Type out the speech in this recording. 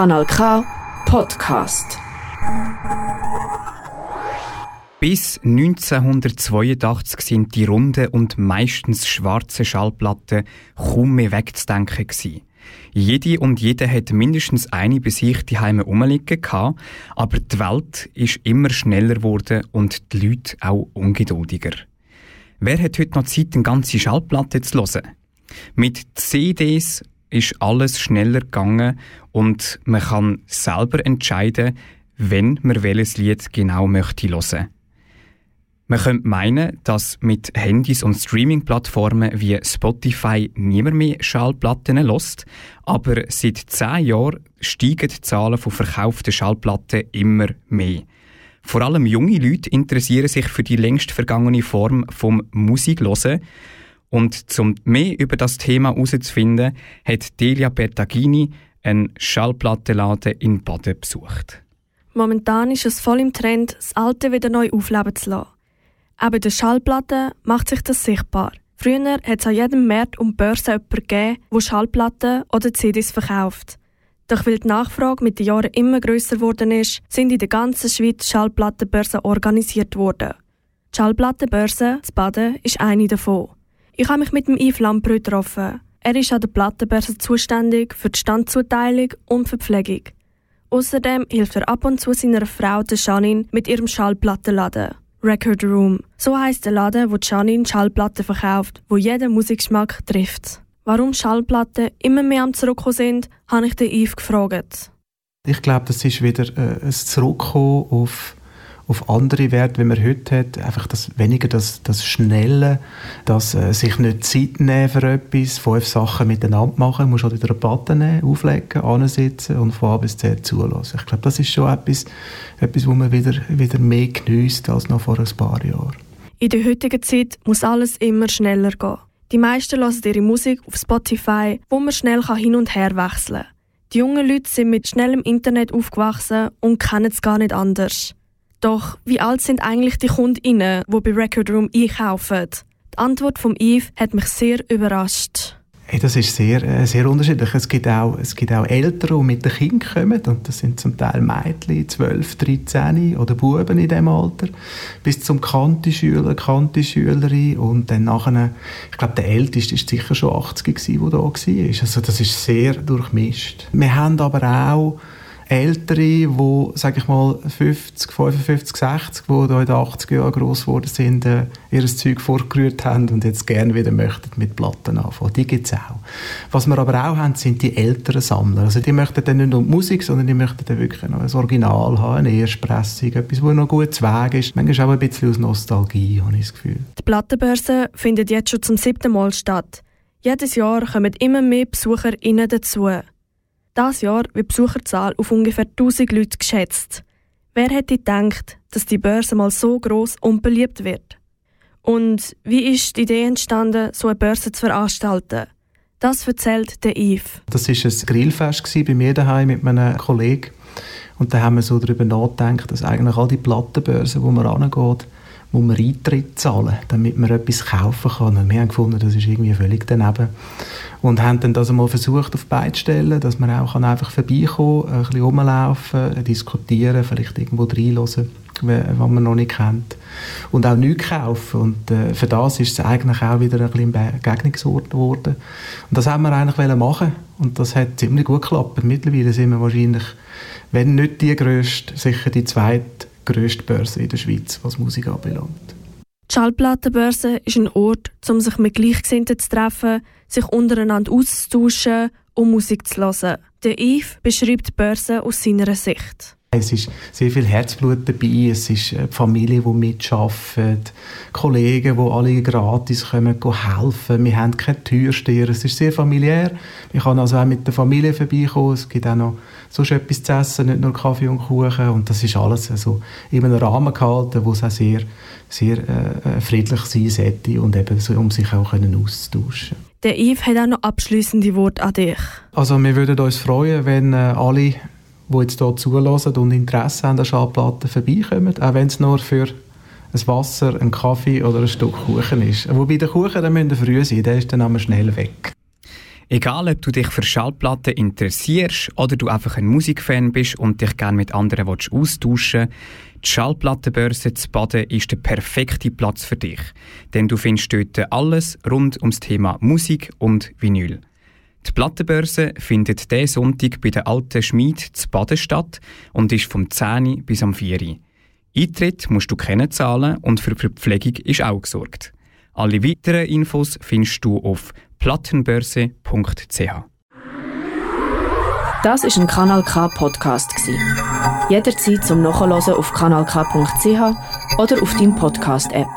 Kanal K Podcast. Bis 1982 sind die runden und meistens schwarzen Schallplatten kaum mehr wegzudenken. Jede und jeder hat mindestens eine bei sich die Heime rumliegen aber die Welt ist immer schneller geworden und die Leute auch ungeduldiger. Wer hat heute noch Zeit, eine ganze Schallplatte zu hören? Mit CDs ist alles schneller gegangen und man kann selber entscheiden, wenn man welches Lied genau möchte hören. Man könnte meinen, dass mit Handys und Streaming-Plattformen wie Spotify niemand mehr Schallplatten lässt, aber seit zehn Jahren steigen die Zahlen von verkauften Schallplatten immer mehr. Vor allem junge Leute interessieren sich für die längst vergangene Form vom Musiklosen. Und zum mehr über das Thema herauszufinden, hat Delia Bertagini einen Schallplattenladen in Baden besucht. Momentan ist es voll im Trend, das Alte wieder neu aufleben zu lassen. Auch bei den Schallplatten macht sich das sichtbar. Früher hat es an jedem Markt und Börse jemanden gegeben, der Schallplatten oder CDs verkauft. Doch weil die Nachfrage mit den Jahren immer grösser geworden ist, sind in der ganzen Schweiz Schallplattenbörsen organisiert worden. Die Schallplattenbörse zu Baden ist eine davon. Ich habe mich mit dem Yves Lampreux getroffen. Er ist an der Plattenbörse zuständig für die Standzuteilung und Verpflegung. Außerdem hilft er ab und zu seiner Frau, der Janine, mit ihrem Schallplattenladen. Record Room. So heißt der Laden, wo Janine Schallplatten verkauft, wo jeder Musikgeschmack trifft. Warum Schallplatten immer mehr am Zurückkommen sind, habe ich den Yves gefragt. Ich glaube, das ist wieder äh, ein Zurückkommen auf, auf andere Werte, wie man heute hat. Einfach das, weniger das, das Schnelle, das äh, sich nicht Zeit nehmen für etwas, fünf Sachen miteinander machen, du musst halt wieder Platte nehmen, auflegen, ansitzen und von A bis Z zulassen. Ich glaube, das ist schon etwas, etwas, wo man wieder, wieder mehr genießt als noch vor ein paar Jahren. In der heutigen Zeit muss alles immer schneller gehen. Die meisten hören ihre Musik auf Spotify, wo man schnell hin und her wechseln kann. Die jungen Leute sind mit schnellem Internet aufgewachsen und kennen es gar nicht anders. Doch wie alt sind eigentlich die KundInnen, die bei Record Room einkaufen? Die Antwort von Yves hat mich sehr überrascht. Hey, das ist sehr, äh, sehr unterschiedlich. Es gibt, auch, es gibt auch Eltern, die mit den Kindern kommen. Und das sind zum Teil Mädchen, 12, 13 oder Buben in diesem Alter. Bis zum Kanti-Schüler, Kanti-Schülerin. Und dann nachher, ich glaube, der Älteste war sicher schon 80 gewesen, der da war. Also das ist sehr durchmischt. Wir haben aber auch Ältere, die, sage ich mal, 50, 55, 60, die da in den 80er Jahren gross geworden sind, äh, ihr Zeug vorgerührt haben und jetzt gerne wieder möchten mit Platten anfangen. Die gibt es auch. Was wir aber auch haben, sind die älteren Sammler. Also die möchten dann nicht nur Musik, sondern die möchten dann wirklich noch ein Original haben, eine Erstpressung, etwas, wo noch gut zu Weg ist. Manchmal auch ein bisschen aus Nostalgie, habe ich das Gefühl. Die Plattenbörse findet jetzt schon zum siebten Mal statt. Jedes Jahr kommen immer mehr BesucherInnen dazu. Das Jahr wird die Besucherzahl auf ungefähr 1000 Leute geschätzt. Wer hätte gedacht, dass die Börse mal so groß und beliebt wird? Und wie ist die Idee entstanden, so eine Börse zu veranstalten? Das erzählt der Yves. Das war ein Grillfest bei mir daheim mit meinem Kollegen. Und da haben wir so darüber nachgedacht, dass eigentlich all die Plattenbörsen, wo man angeht, muss man Eintritt zahlen, damit man etwas kaufen kann. Und wir haben gefunden, das ist irgendwie völlig daneben. Und haben dann das einmal versucht auf beide stellen, dass man auch einfach vorbeikommen kann, ein bisschen rumlaufen, diskutieren, vielleicht irgendwo reinhören, was man noch nicht kennt. Und auch nichts kaufen. Und äh, für das ist es eigentlich auch wieder ein bisschen ein Begegnungsort geworden. Und das haben wir eigentlich machen Und das hat ziemlich gut geklappt. Mittlerweile sind wir wahrscheinlich, wenn nicht die grösste, sicher die zweite grösste Börse in der Schweiz, was Musik anbelangt. Die Schallplattenbörse ist ein Ort, um sich mit Gleichgesinnten zu treffen, sich untereinander auszutauschen und Musik zu hören. Der Yves beschreibt die Börse aus seiner Sicht. Es ist sehr viel Herzblut dabei, es ist äh, die Familie, die mitarbeitet, Kollegen, die alle gratis kommen, helfen. Wir haben keine Türsteher, es ist sehr familiär. Ich kann also auch mit der Familie vorbeikommen, es gibt auch noch sonst etwas zu essen, nicht nur Kaffee und Kuchen und das ist alles also in einem Rahmen gehalten, wo es auch sehr, sehr äh, äh, friedlich sein sollte und eben so, um sich auch können auszutauschen Der Yves hat auch noch abschließende Worte an dich. Also wir würden uns freuen, wenn äh, alle die jetzt hier zulassen und Interesse an Schallplatten, vorbeikommen, auch wenn es nur für ein Wasser, ein Kaffee oder ein Stück Kuchen ist. Wobei der Kuchen, der müsste früh sein, der ist dann aber schnell weg. Egal, ob du dich für Schallplatten interessierst oder du einfach ein Musikfan bist und dich gerne mit anderen austauschen willst, die Schallplattenbörse zu Baden ist der perfekte Platz für dich. Denn du findest dort alles rund ums Thema Musik und Vinyl. Die Plattenbörse findet diesen Sonntag bei der Alten Schmied zu Baden statt und ist vom 10 bis am 4 Eintritt musst du kennen zahlen und für Verpflegung ist auch gesorgt. Alle weiteren Infos findest du auf plattenbörse.ch. Das ist ein Kanal K Podcast Jederzeit zum Nachhören auf kanalk.ch oder auf deinem Podcast App.